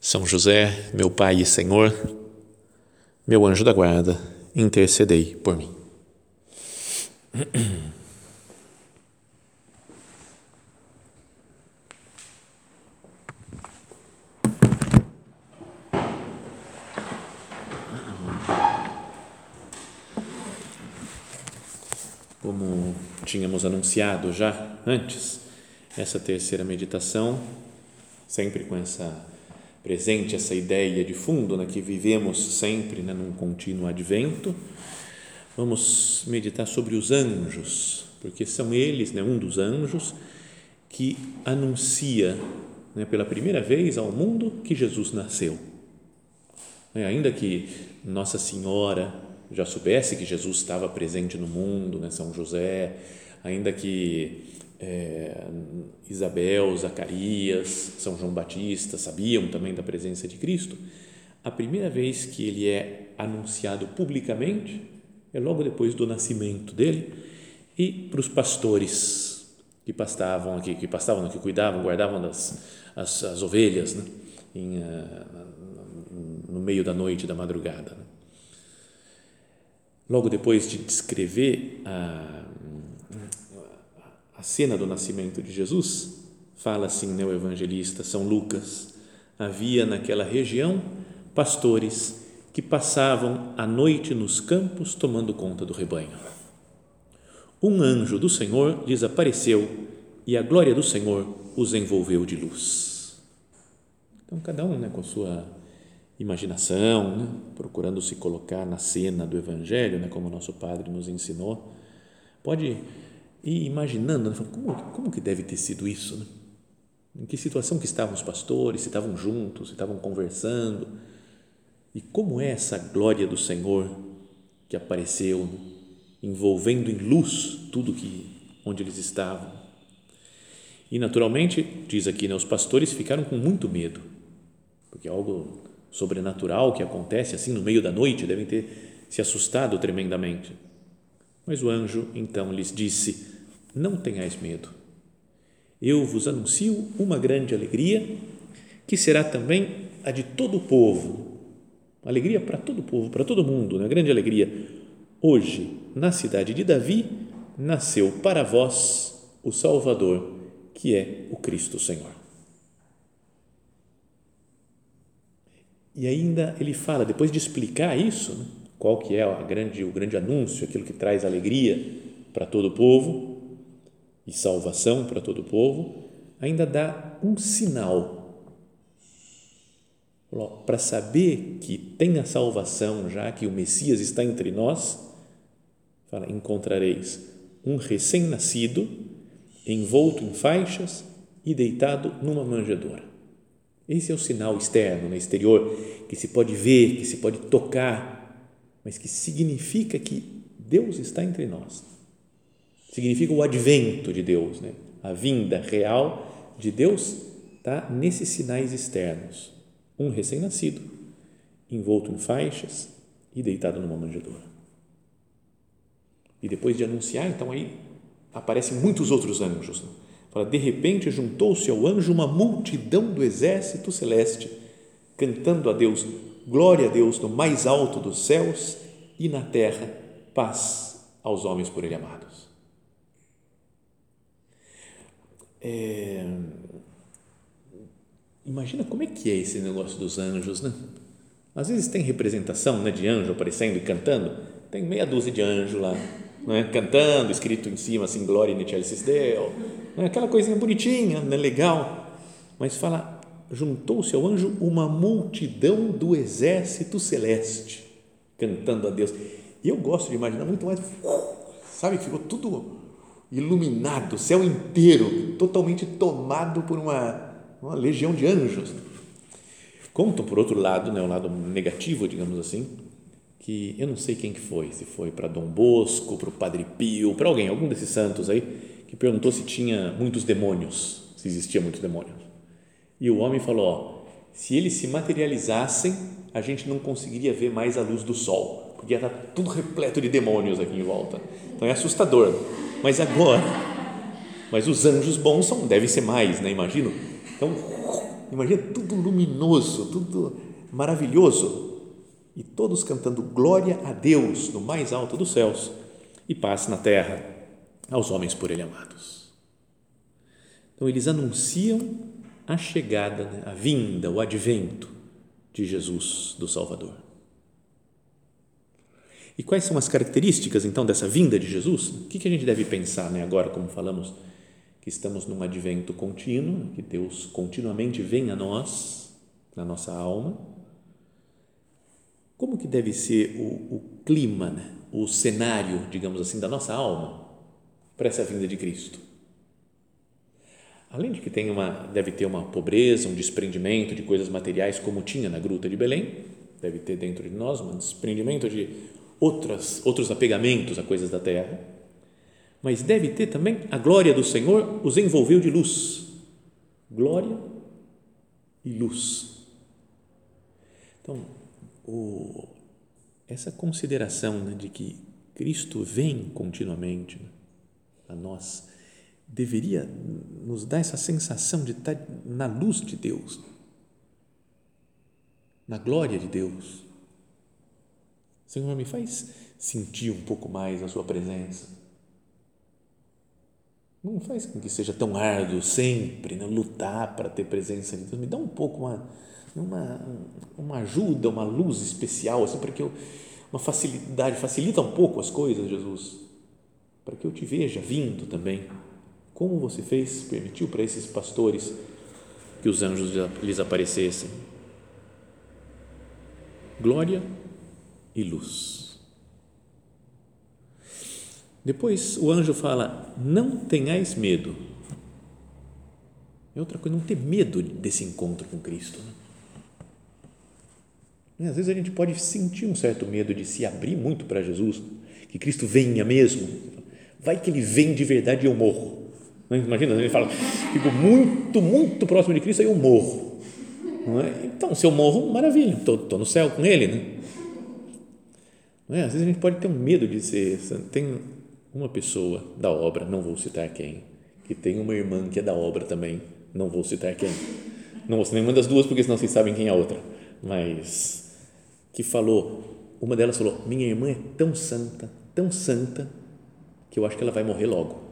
São José, meu Pai e Senhor, meu anjo da guarda, intercedei por mim. Como tínhamos anunciado já antes, essa terceira meditação, sempre com essa presente essa ideia de fundo né, que vivemos sempre né, num contínuo advento, vamos meditar sobre os anjos, porque são eles, né, um dos anjos, que anuncia né, pela primeira vez ao mundo que Jesus nasceu. É, ainda que Nossa Senhora já soubesse que Jesus estava presente no mundo, né, São José, ainda que é, Isabel, Zacarias, São João Batista sabiam também da presença de Cristo, a primeira vez que ele é anunciado publicamente é logo depois do nascimento dele e para os pastores que pastavam aqui, que pastavam, que cuidavam, guardavam das, as, as ovelhas né, em, uh, no meio da noite, da madrugada. Né. Logo depois de descrever a a cena do nascimento de Jesus, fala assim né, o evangelista São Lucas: havia naquela região pastores que passavam a noite nos campos tomando conta do rebanho. Um anjo do Senhor lhes apareceu e a glória do Senhor os envolveu de luz. Então, cada um né, com a sua imaginação, né, procurando se colocar na cena do Evangelho, né, como nosso Padre nos ensinou, pode e imaginando, né, como, como que deve ter sido isso? Né? Em que situação que estavam os pastores, se estavam juntos, se estavam conversando, e como é essa glória do Senhor que apareceu, né? envolvendo em luz tudo que onde eles estavam. E naturalmente, diz aqui, né, os pastores ficaram com muito medo, porque é algo sobrenatural que acontece assim no meio da noite, devem ter se assustado tremendamente. Mas o anjo então lhes disse: Não tenhais medo. Eu vos anuncio uma grande alegria, que será também a de todo o povo. Alegria para todo o povo, para todo mundo, né? grande alegria. Hoje, na cidade de Davi, nasceu para vós o Salvador, que é o Cristo Senhor. E ainda ele fala, depois de explicar isso, né? Qual que é a grande, o grande anúncio, aquilo que traz alegria para todo o povo e salvação para todo o povo, ainda dá um sinal para saber que tem a salvação, já que o Messias está entre nós, fala, encontrareis um recém-nascido envolto em faixas e deitado numa manjedoura. Esse é o sinal externo, no né, exterior, que se pode ver, que se pode tocar, mas que significa que Deus está entre nós. Significa o advento de Deus, né? a vinda real de Deus está nesses sinais externos. Um recém-nascido, envolto em faixas e deitado numa manjedoura. E depois de anunciar, então aí aparecem muitos outros anjos. Né? Fala, de repente juntou-se ao anjo uma multidão do exército celeste, cantando a Deus Glória a Deus no mais alto dos céus e na terra paz aos homens por Ele amados. É, imagina como é que é esse negócio dos anjos, né? Às vezes tem representação né, de anjo aparecendo e cantando, tem meia dúzia de anjos lá, né, cantando, escrito em cima assim, Glória in excelsis Deo, né, aquela coisinha bonitinha, né, legal, mas fala juntou-se ao anjo uma multidão do exército celeste, cantando a Deus. E eu gosto de imaginar muito mais, sabe, ficou tudo iluminado, o céu inteiro, totalmente tomado por uma, uma legião de anjos. Contam, por outro lado, né, o lado negativo, digamos assim, que eu não sei quem que foi, se foi para Dom Bosco, para o Padre Pio, para alguém, algum desses santos aí, que perguntou se tinha muitos demônios, se existia muitos demônios. E o homem falou, ó, se eles se materializassem, a gente não conseguiria ver mais a luz do sol, porque ia estar tudo repleto de demônios aqui em volta. Então é assustador. Mas agora, mas os anjos bons são, devem ser mais, né? Imagino. Então, imagina tudo luminoso, tudo maravilhoso e todos cantando glória a Deus no mais alto dos céus e paz na terra aos homens por ele amados. Então eles anunciam a chegada, né? a vinda, o advento de Jesus, do Salvador. E quais são as características então dessa vinda de Jesus? O que, a gente deve pensar né, agora, como falamos que estamos num advento contínuo, que Deus continuamente vem a nós, na nossa alma? Como que deve ser o, o clima, né, o cenário, digamos assim, da nossa alma para essa vinda de Cristo? Além de que tem uma, deve ter uma pobreza, um desprendimento de coisas materiais, como tinha na Gruta de Belém, deve ter dentro de nós um desprendimento de outras, outros apegamentos a coisas da terra, mas deve ter também a glória do Senhor os envolveu de luz. Glória e luz. Então, o, essa consideração né, de que Cristo vem continuamente né, a nós deveria nos dar essa sensação de estar na luz de Deus, na glória de Deus. Senhor, me faz sentir um pouco mais a Sua presença. Não faz com que seja tão árduo sempre, né? lutar para ter presença de Deus. Me dá um pouco uma, uma, uma ajuda, uma luz especial, assim, para que eu, uma facilidade, facilita um pouco as coisas, Jesus, para que eu te veja vindo também como você fez, permitiu para esses pastores que os anjos lhes aparecessem? Glória e luz. Depois o anjo fala: Não tenhais medo. É outra coisa, não ter medo desse encontro com Cristo. Né? Às vezes a gente pode sentir um certo medo de se abrir muito para Jesus, que Cristo venha mesmo. Vai que ele vem de verdade e eu morro. Imagina, ele fala, fico muito, muito próximo de Cristo, aí eu morro. É? Então, se eu morro, maravilha, estou no céu com Ele. Né? É? Às vezes a gente pode ter um medo de ser. Tem uma pessoa da obra, não vou citar quem, que tem uma irmã que é da obra também, não vou citar quem. Não vou citar nenhuma das duas, porque senão vocês sabem quem é a outra. Mas que falou, uma delas falou: Minha irmã é tão santa, tão santa, que eu acho que ela vai morrer logo.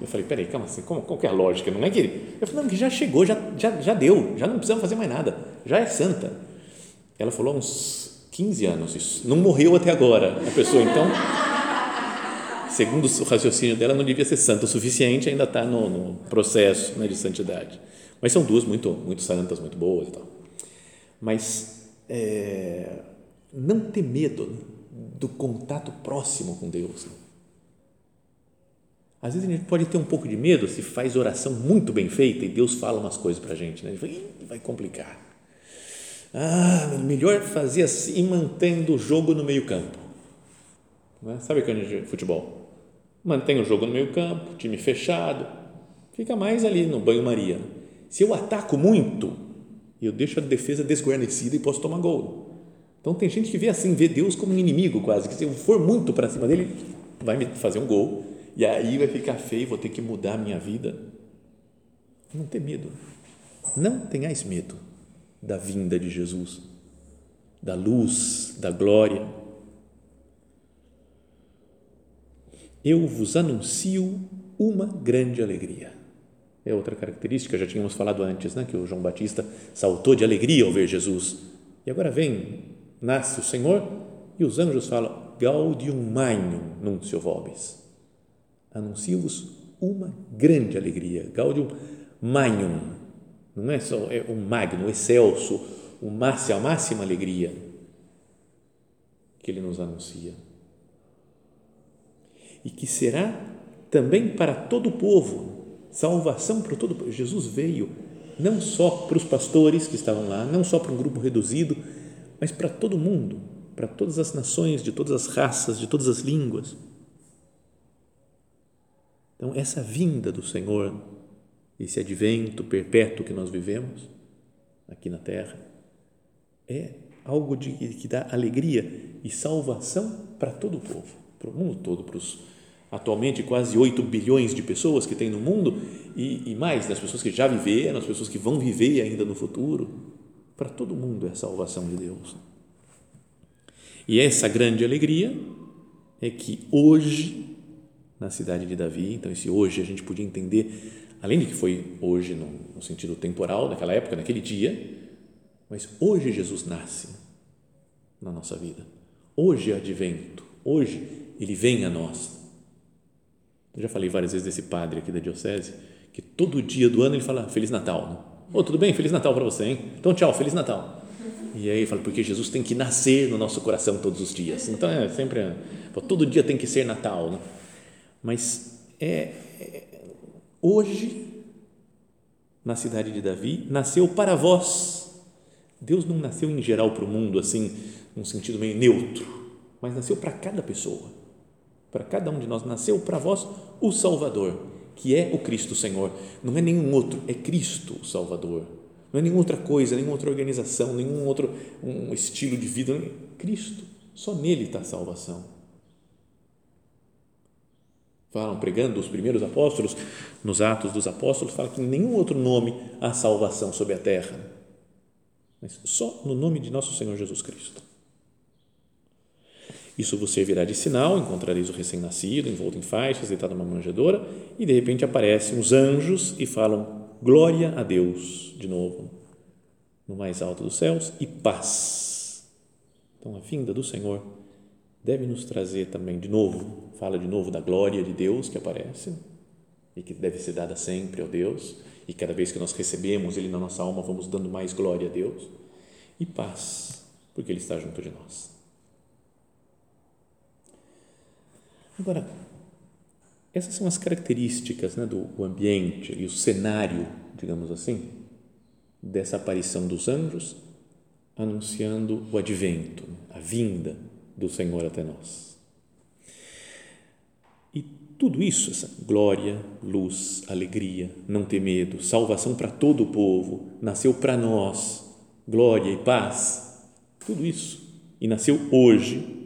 Eu falei, peraí, calma assim, como, qual que é a lógica? Não é que. Eu falei, não, que já chegou, já, já, já deu, já não precisamos fazer mais nada, já é santa. Ela falou há uns 15 anos isso, não morreu até agora a pessoa, então, segundo o raciocínio dela, não devia ser santa o suficiente, ainda está no, no, processo né, de santidade. Mas são duas muito, muito santas, muito boas e tal. Mas é, não ter medo do contato próximo com Deus. Né? Às vezes a gente pode ter um pouco de medo se faz oração muito bem feita e Deus fala umas coisas para a gente, né? vai complicar. Ah, melhor fazer assim mantendo o jogo no meio campo. É? Sabe quando a gente futebol? Mantém o jogo no meio campo, time fechado, fica mais ali no banho-maria. Se eu ataco muito, eu deixo a defesa desguarnecida e posso tomar gol. Então tem gente que vê assim, vê Deus como um inimigo quase, que se eu for muito para cima dele, vai me fazer um gol e aí vai ficar feio, vou ter que mudar a minha vida. Não ter medo. Não tenhais medo da vinda de Jesus, da luz, da glória. Eu vos anuncio uma grande alegria. É outra característica, já tínhamos falado antes, né, que o João Batista saltou de alegria ao ver Jesus. E agora vem, nasce o Senhor e os anjos falam: Gaudium magnum nuncio vobis anuncio-vos uma grande alegria, Gaudium Magnum, não é só é um magno, excelso, o máximo, a máxima alegria que ele nos anuncia. E que será também para todo o povo, salvação para todo o povo. Jesus veio não só para os pastores que estavam lá, não só para um grupo reduzido, mas para todo mundo, para todas as nações, de todas as raças, de todas as línguas. Então, essa vinda do Senhor, esse advento perpétuo que nós vivemos aqui na terra, é algo de, que dá alegria e salvação para todo o povo, para o mundo todo, para os atualmente quase 8 bilhões de pessoas que tem no mundo e, e mais das pessoas que já viveram, as pessoas que vão viver ainda no futuro, para todo mundo é a salvação de Deus. E essa grande alegria é que hoje, na cidade de Davi, então esse hoje a gente podia entender, além de que foi hoje no, no sentido temporal, naquela época, naquele dia, mas hoje Jesus nasce na nossa vida. Hoje é advento, hoje ele vem a nós eu já falei várias vezes desse padre aqui da diocese, que todo dia do ano ele fala Feliz Natal. Né? Oh, tudo bem? Feliz Natal para você, hein? Então, tchau, Feliz Natal. E aí fala, porque Jesus tem que nascer no nosso coração todos os dias. Então, é sempre, todo dia tem que ser Natal. Né? Mas é, é, hoje, na cidade de Davi, nasceu para vós. Deus não nasceu em geral para o mundo, assim, num sentido meio neutro, mas nasceu para cada pessoa para cada um de nós nasceu para vós o Salvador, que é o Cristo Senhor. Não é nenhum outro, é Cristo o Salvador. Não é nenhuma outra coisa, nenhuma outra organização, nenhum outro um estilo de vida. Cristo. Só nele está a salvação. Falam, pregando os primeiros apóstolos, nos Atos dos Apóstolos, fala que em nenhum outro nome há salvação sobre a terra, mas só no nome de nosso Senhor Jesus Cristo. Isso vos servirá de sinal, encontrareis o recém-nascido envolto em faixas, deitado numa manjedoura, e de repente aparecem os anjos e falam glória a Deus, de novo, no mais alto dos céus, e paz. Então, a vinda do Senhor deve nos trazer também, de novo, fala de novo da glória de Deus que aparece e que deve ser dada sempre ao Deus, e cada vez que nós recebemos Ele na nossa alma, vamos dando mais glória a Deus, e paz, porque Ele está junto de nós. Agora, essas são as características né, do ambiente e o cenário, digamos assim, dessa aparição dos anjos anunciando o advento, a vinda do Senhor até nós. E tudo isso, essa glória, luz, alegria, não ter medo, salvação para todo o povo, nasceu para nós, glória e paz, tudo isso, e nasceu hoje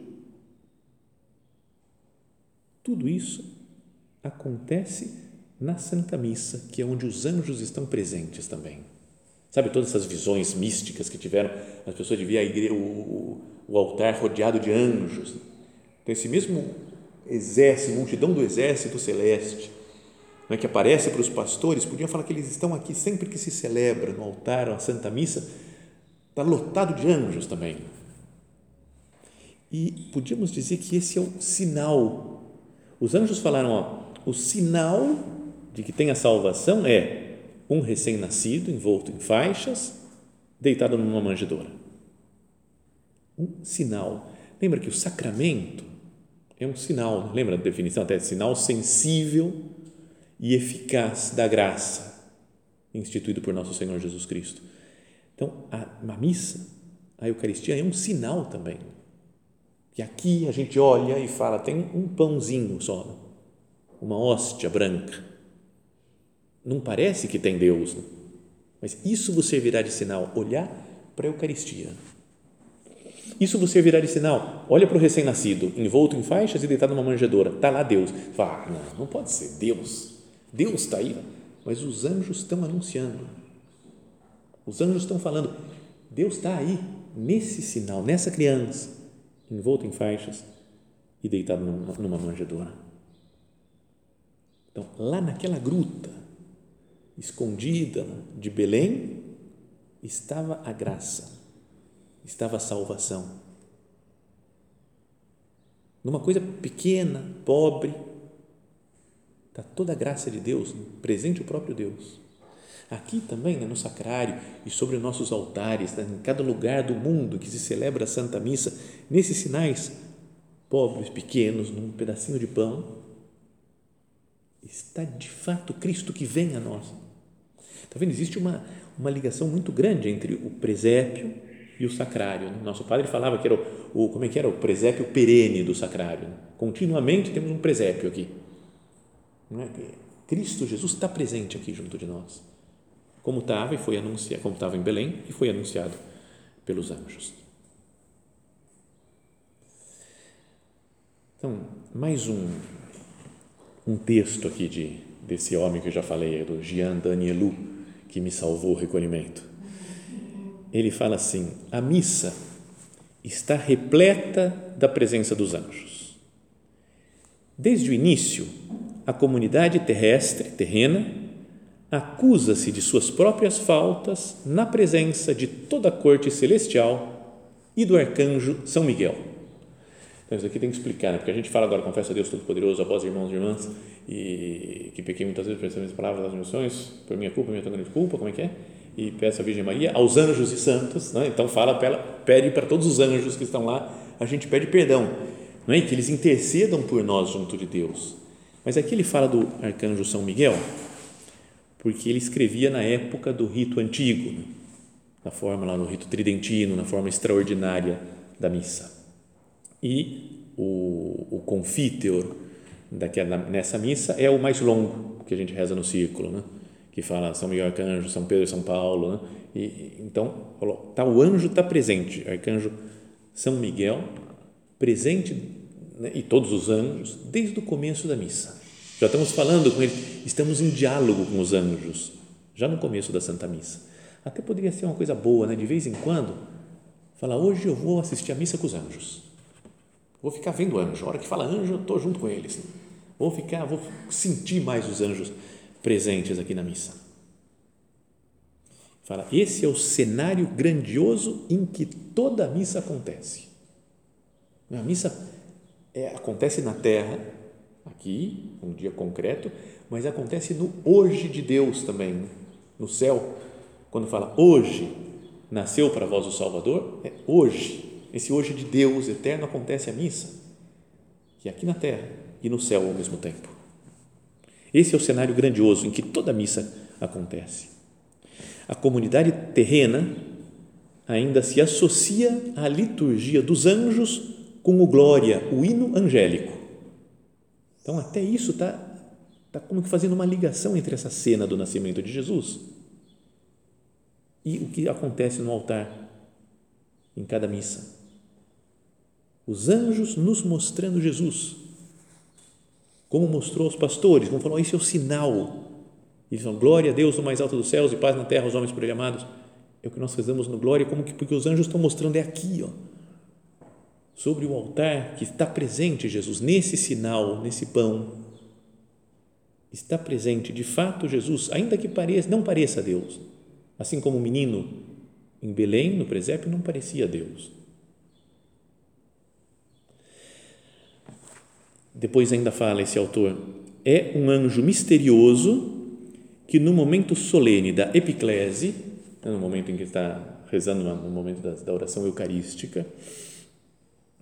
tudo isso acontece na Santa Missa, que é onde os anjos estão presentes também. Sabe todas essas visões místicas que tiveram? As pessoas de ver a igreja, o, o altar rodeado de anjos. Então, esse mesmo exército, multidão do exército celeste, né, que aparece para os pastores, podiam falar que eles estão aqui sempre que se celebra no altar, a Santa Missa, está lotado de anjos também. E podíamos dizer que esse é o sinal os anjos falaram: ó, o sinal de que tem a salvação é um recém-nascido envolto em faixas, deitado numa manjedoura. Um sinal. Lembra que o sacramento é um sinal, lembra a definição até de sinal sensível e eficaz da graça instituído por nosso Senhor Jesus Cristo. Então, a, a missa, a Eucaristia é um sinal também que aqui a gente olha e fala, tem um pãozinho só, uma hóstia branca. Não parece que tem Deus, né? mas isso você servirá de sinal, olhar para a Eucaristia. Isso você servirá de sinal, olha para o recém-nascido, envolto em faixas e deitado numa manjedoura, está lá Deus. Fala, ah, não, não pode ser Deus, Deus está aí, mas os anjos estão anunciando, os anjos estão falando, Deus está aí, nesse sinal, nessa criança. Envolto em faixas e deitado numa manjedoura. Então, lá naquela gruta, escondida de Belém, estava a graça, estava a salvação. Numa coisa pequena, pobre, está toda a graça de Deus, presente o próprio Deus. Aqui também, né, no sacrário e sobre nossos altares, né, em cada lugar do mundo que se celebra a Santa Missa, nesses sinais pobres, pequenos, num pedacinho de pão, está de fato Cristo que vem a nós. Está vendo? Existe uma, uma ligação muito grande entre o presépio e o sacrário. Nosso padre falava que era o, o como é que era o presépio perene do sacrário. Continuamente temos um presépio aqui. É? Cristo Jesus está presente aqui junto de nós, como estava e foi anunciado, como estava em Belém e foi anunciado pelos anjos. Então, mais um um texto aqui de desse homem que eu já falei, do Jean Danielou, que me salvou o recolhimento ele fala assim: a missa está repleta da presença dos anjos. Desde o início, a comunidade terrestre, terrena, acusa-se de suas próprias faltas na presença de toda a corte celestial e do arcanjo São Miguel. Então, isso aqui tem que explicar, né? porque a gente fala agora, confessa a Deus Todo-Poderoso, após irmãos e irmãs, e que pequei muitas vezes por essas palavras das missões, por minha culpa, minha tão grande culpa, como é que é? E peça à Virgem Maria, aos anjos e santos, né? então fala, pede para todos os anjos que estão lá, a gente pede perdão, não é? que eles intercedam por nós junto de Deus. Mas aqui ele fala do arcanjo São Miguel, porque ele escrevia na época do rito antigo, né? na forma lá no rito tridentino, na forma extraordinária da missa. E o, o confiteor daquela, nessa missa é o mais longo que a gente reza no círculo, né? Que fala São Miguel Arcanjo, São Pedro São Paulo, né? e, então tá, o anjo está presente, arcanjo São Miguel presente né? e todos os anjos desde o começo da missa. Já estamos falando com ele, estamos em diálogo com os anjos já no começo da Santa Missa. Até poderia ser uma coisa boa, né? De vez em quando, falar hoje eu vou assistir a missa com os anjos. Vou ficar vendo anjo. A hora que fala anjo, eu estou junto com eles. Vou ficar, vou sentir mais os anjos presentes aqui na missa. Fala, esse é o cenário grandioso em que toda a missa acontece. A missa é, acontece na terra, aqui, um dia concreto, mas acontece no hoje de Deus também, no céu. Quando fala hoje nasceu para vós o Salvador, é hoje. Esse hoje de Deus eterno acontece a missa, que é aqui na terra e no céu ao mesmo tempo. Esse é o cenário grandioso em que toda missa acontece. A comunidade terrena ainda se associa à liturgia dos anjos com o glória, o hino angélico. Então, até isso está tá como que fazendo uma ligação entre essa cena do nascimento de Jesus e o que acontece no altar em cada missa. Os anjos nos mostrando Jesus como mostrou aos pastores, como falou, esse é o sinal. Eles falam, glória a Deus no mais alto dos céus e paz na terra aos homens por ele amados. É o que nós fazemos no glória, como que, porque os anjos estão mostrando, é aqui, ó, sobre o altar que está presente Jesus, nesse sinal, nesse pão. Está presente, de fato, Jesus, ainda que pareça, não pareça Deus. Assim como o menino em Belém, no presépio, não parecia Deus depois ainda fala esse autor, é um anjo misterioso que no momento solene da epiclese, né, no momento em que está rezando, no momento da, oração eucarística,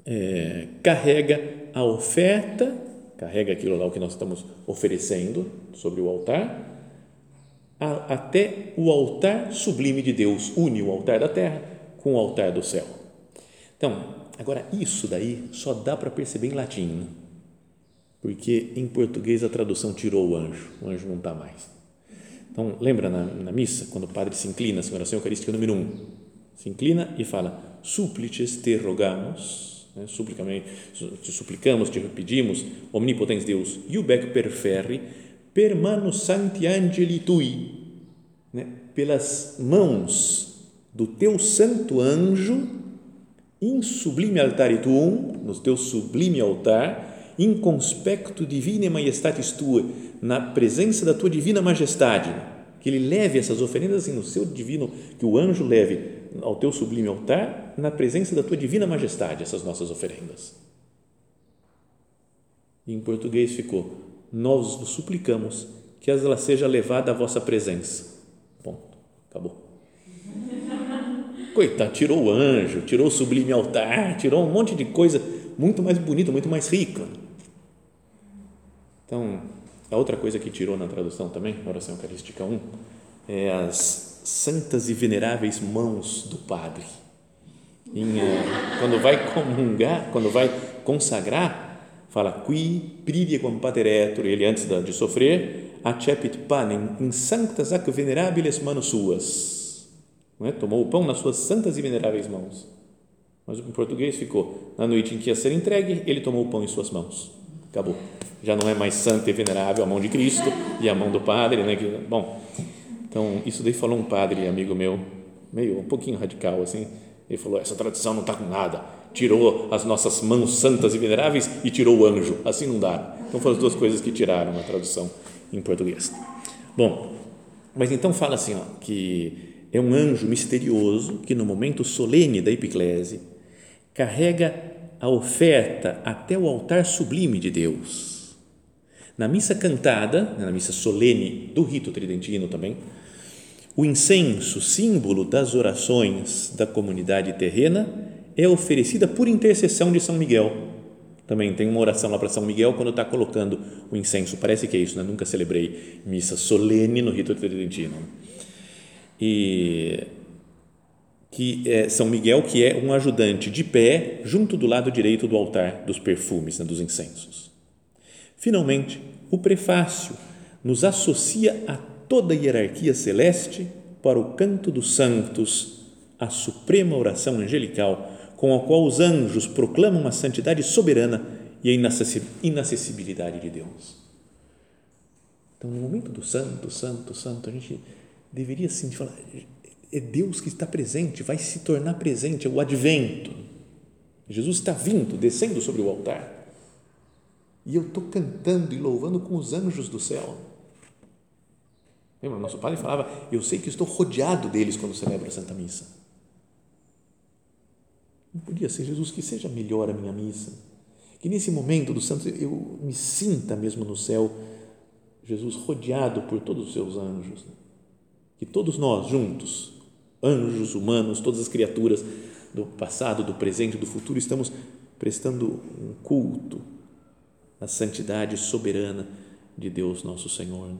é, carrega a oferta, carrega aquilo lá o que nós estamos oferecendo sobre o altar, a, até o altar sublime de Deus, une o altar da terra com o altar do céu. Então, agora isso daí só dá para perceber em latim. Porque em português a tradução tirou o anjo, o anjo não está mais. Então, lembra na, na, missa, quando o padre se inclina, a oração eucarística número um, se inclina e fala, supplices te rogamos, né, te suplicamos, te pedimos, omnipotens Deus, iubec per ferri, per mano santi angeli tui, né, pelas mãos do teu santo anjo, in sublime altare tuum, no teu sublime altar, in conspecto divine majestatis tua, na presença da tua divina majestade, que ele leve essas oferendas assim, no seu divino, que o anjo leve ao teu sublime altar, na presença da tua divina majestade, essas nossas oferendas. E em português ficou: Nós vos suplicamos que ela seja levada à vossa presença. Ponto. Acabou. Coitado, tirou o anjo, tirou o sublime altar, tirou um monte de coisa muito mais bonita, muito mais rica. Então, a outra coisa que tirou na tradução também, na oração eucarística 1, é, as santas e veneráveis mãos do Padre. Em, é, quando vai comungar, quando vai consagrar, fala qui privie quam pater etur, ele antes de sofrer, acepit panem in sanctas ac venerabiles manos suas. É? Tomou o pão nas suas santas e veneráveis mãos. Mas em português ficou, na noite em que ia ser entregue, ele tomou o pão em suas mãos. Acabou. Já não é mais santa e venerável a mão de Cristo e a mão do Padre, né? Bom, então isso daí falou um padre amigo meu, meio um pouquinho radical assim. Ele falou: essa tradição não está com nada. Tirou as nossas mãos santas e veneráveis e tirou o anjo. Assim não dá. Então foram as duas coisas que tiraram a tradução em português. Bom, mas então fala assim, ó, que é um anjo misterioso que no momento solene da epiclese carrega a oferta até o altar sublime de Deus. Na missa cantada, na missa solene do rito tridentino também, o incenso, símbolo das orações da comunidade terrena, é oferecida por intercessão de São Miguel. Também tem uma oração lá para São Miguel quando está colocando o incenso. Parece que é isso, né? Nunca celebrei missa solene no rito tridentino. E que é São Miguel, que é um ajudante de pé junto do lado direito do altar dos perfumes, né, dos incensos. Finalmente, o prefácio nos associa a toda a hierarquia celeste para o canto dos santos, a suprema oração angelical, com a qual os anjos proclamam a santidade soberana e a inacessibilidade de Deus. Então, no momento do santo, santo, santo, a gente deveria sim falar é Deus que está presente, vai se tornar presente, é o advento. Jesus está vindo, descendo sobre o altar. E eu estou cantando e louvando com os anjos do céu. Lembra? Nosso padre falava: Eu sei que estou rodeado deles quando celebro a Santa Missa. Não podia ser, Jesus, que seja melhor a minha missa. Que nesse momento do Santo eu me sinta mesmo no céu, Jesus rodeado por todos os seus anjos. Que todos nós juntos anjos, humanos, todas as criaturas do passado, do presente, do futuro, estamos prestando um culto à santidade soberana de Deus nosso Senhor.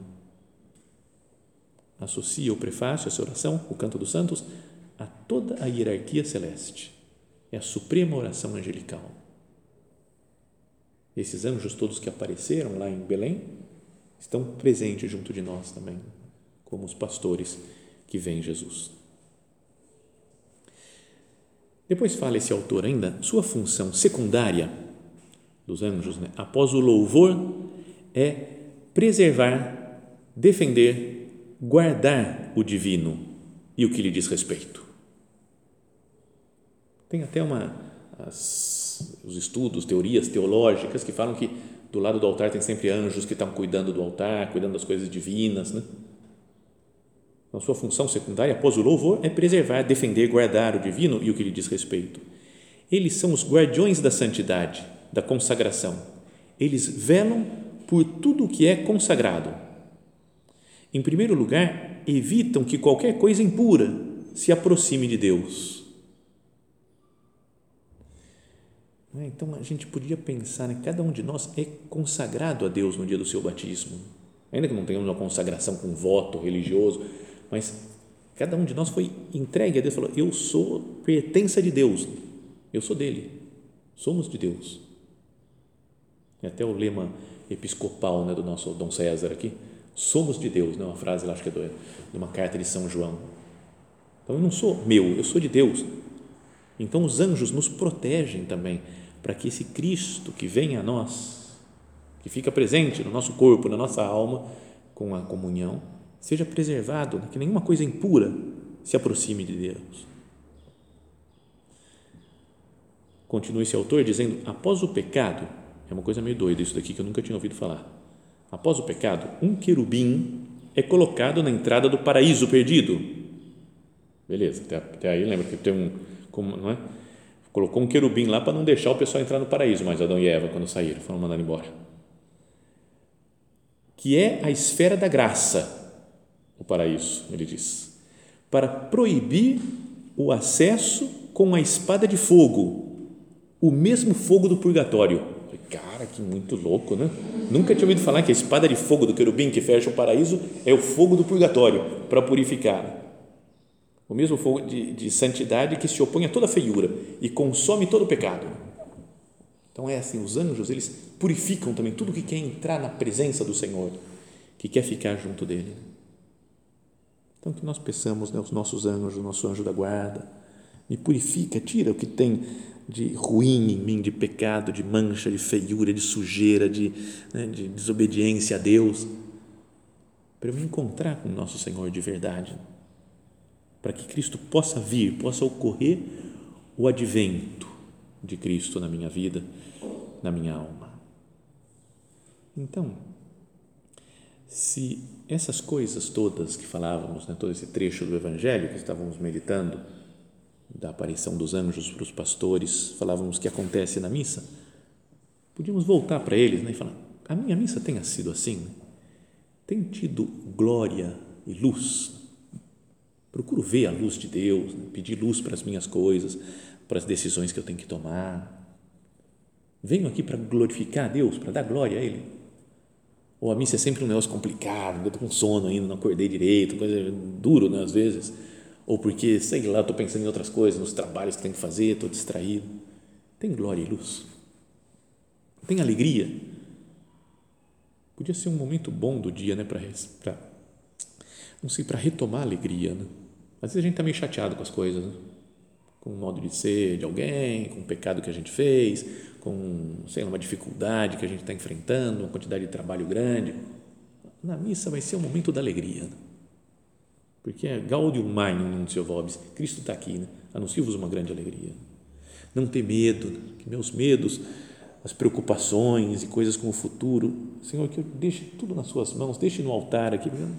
Associa o prefácio, essa oração, o canto dos santos, a toda a hierarquia celeste. É a suprema oração angelical. Esses anjos todos que apareceram lá em Belém estão presentes junto de nós também, como os pastores que vêm Jesus. Depois fala esse autor ainda, sua função secundária dos anjos, né, após o louvor, é preservar, defender, guardar o divino e o que lhe diz respeito. Tem até uma, as, os estudos, teorias teológicas que falam que do lado do altar tem sempre anjos que estão cuidando do altar, cuidando das coisas divinas, né? Então, sua função secundária, após o louvor, é preservar, defender, guardar o divino e o que lhe diz respeito. Eles são os guardiões da santidade, da consagração. Eles velam por tudo o que é consagrado. Em primeiro lugar, evitam que qualquer coisa impura se aproxime de Deus. É? Então a gente podia pensar, né? cada um de nós é consagrado a Deus no dia do seu batismo. Ainda que não tenhamos uma consagração com voto religioso, mas cada um de nós foi entregue a Deus, falou: Eu sou pertença de Deus, eu sou dele, somos de Deus. E até o lema episcopal né, do nosso Dom César aqui, somos de Deus, né, uma frase, acho que é de uma carta de São João. Então eu não sou meu, eu sou de Deus. Então os anjos nos protegem também para que esse Cristo que vem a nós, que fica presente no nosso corpo, na nossa alma, com a comunhão, seja preservado, que nenhuma coisa impura se aproxime de Deus. Continua esse autor dizendo: após o pecado, é uma coisa meio doida isso daqui que eu nunca tinha ouvido falar. Após o pecado, um querubim é colocado na entrada do paraíso perdido. Beleza, até, até aí lembra que tem um. Como, não é? Colocou um querubim lá para não deixar o pessoal entrar no paraíso, mas Adão e Eva, quando saíram, foram mandados embora. Que é a esfera da graça o paraíso, ele diz, para proibir o acesso com a espada de fogo, o mesmo fogo do purgatório. cara, que muito louco, né? Nunca tinha ouvido falar que a espada de fogo do querubim que fecha o paraíso é o fogo do purgatório para purificar. O mesmo fogo de, de santidade que se opõe a toda feiura e consome todo o pecado. Então é assim, os anjos, eles purificam também tudo que quer entrar na presença do Senhor, que quer ficar junto dele. Então que nós peçamos, né, os nossos anjos, o nosso anjo da guarda, me purifica, tira o que tem de ruim em mim, de pecado, de mancha, de feiura, de sujeira, de, né, de desobediência a Deus, para eu me encontrar com o nosso Senhor de verdade, para que Cristo possa vir, possa ocorrer o advento de Cristo na minha vida, na minha alma. Então, se essas coisas todas que falávamos, né, todo esse trecho do Evangelho que estávamos meditando, da aparição dos anjos para os pastores, falávamos que acontece na missa, podíamos voltar para eles né, e falar: a minha missa tenha sido assim, né? tem tido glória e luz. Procuro ver a luz de Deus, né? pedir luz para as minhas coisas, para as decisões que eu tenho que tomar. Venho aqui para glorificar a Deus, para dar glória a Ele. Ou a missa é sempre um negócio complicado, eu estou com sono ainda, não acordei direito, coisa duro, né, às vezes ou porque, sei lá, estou pensando em outras coisas, nos trabalhos que tenho que fazer, estou distraído. Tem glória e luz. Tem alegria. Podia ser um momento bom do dia, né, para não sei, para retomar a alegria, né? Às vezes a gente está meio chateado com as coisas, né? com o modo de ser de alguém, com o pecado que a gente fez, com, sei lá, uma dificuldade que a gente está enfrentando, uma quantidade de trabalho grande. Na missa vai ser o momento da alegria. Né? Porque é Gaudium Magnum Nuncio Vobis, Cristo está aqui, né? anuncio-vos uma grande alegria. Não ter medo, que meus medos, as preocupações e coisas com o futuro, Senhor, que eu deixe tudo nas suas mãos, deixe no altar aqui, eu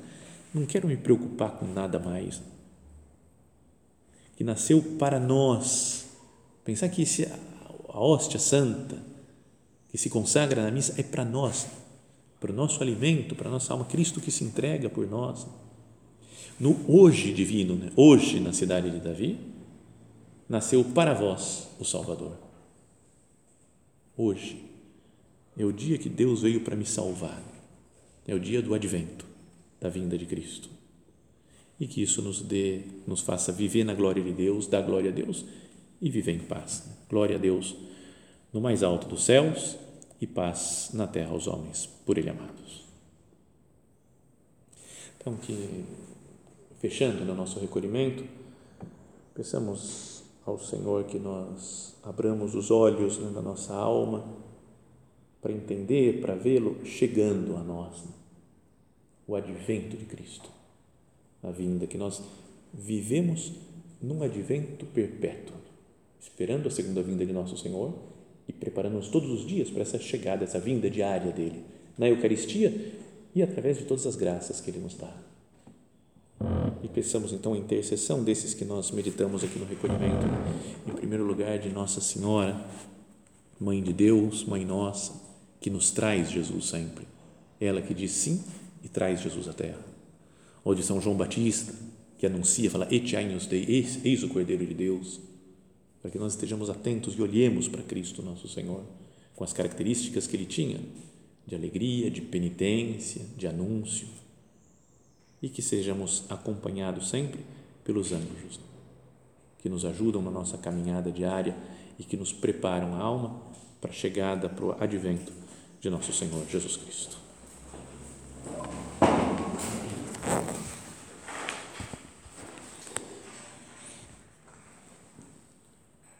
não quero me preocupar com nada mais. Que nasceu para nós, pensar que esse, a hóstia santa, que se consagra na missa, é para nós, para o nosso alimento, para a nossa alma, Cristo que se entrega por nós no hoje divino, né? hoje na cidade de Davi, nasceu para vós o Salvador. Hoje é o dia que Deus veio para me salvar. É o dia do advento, da vinda de Cristo. E que isso nos dê, nos faça viver na glória de Deus, dar glória a Deus e viver em paz. Glória a Deus no mais alto dos céus e paz na terra aos homens, por Ele amados. Então, que fechando no nosso recolhimento, peçamos ao Senhor que nós abramos os olhos né, da nossa alma para entender, para vê-lo chegando a nós, né? o advento de Cristo, a vinda que nós vivemos num advento perpétuo, esperando a segunda vinda de nosso Senhor e preparando-nos todos os dias para essa chegada, essa vinda diária dele, na Eucaristia e através de todas as graças que ele nos dá. E peçamos então a intercessão desses que nós meditamos aqui no recolhimento. Em primeiro lugar, de Nossa Senhora, Mãe de Deus, Mãe Nossa, que nos traz Jesus sempre. Ela que diz sim e traz Jesus à terra. Ou de São João Batista, que anuncia, fala, Et agnus Dei, eis o Cordeiro de Deus. Para que nós estejamos atentos e olhemos para Cristo, nosso Senhor, com as características que ele tinha, de alegria, de penitência, de anúncio e que sejamos acompanhados sempre pelos anjos, que nos ajudam na nossa caminhada diária e que nos preparam a alma para a chegada, para o advento de nosso Senhor Jesus Cristo.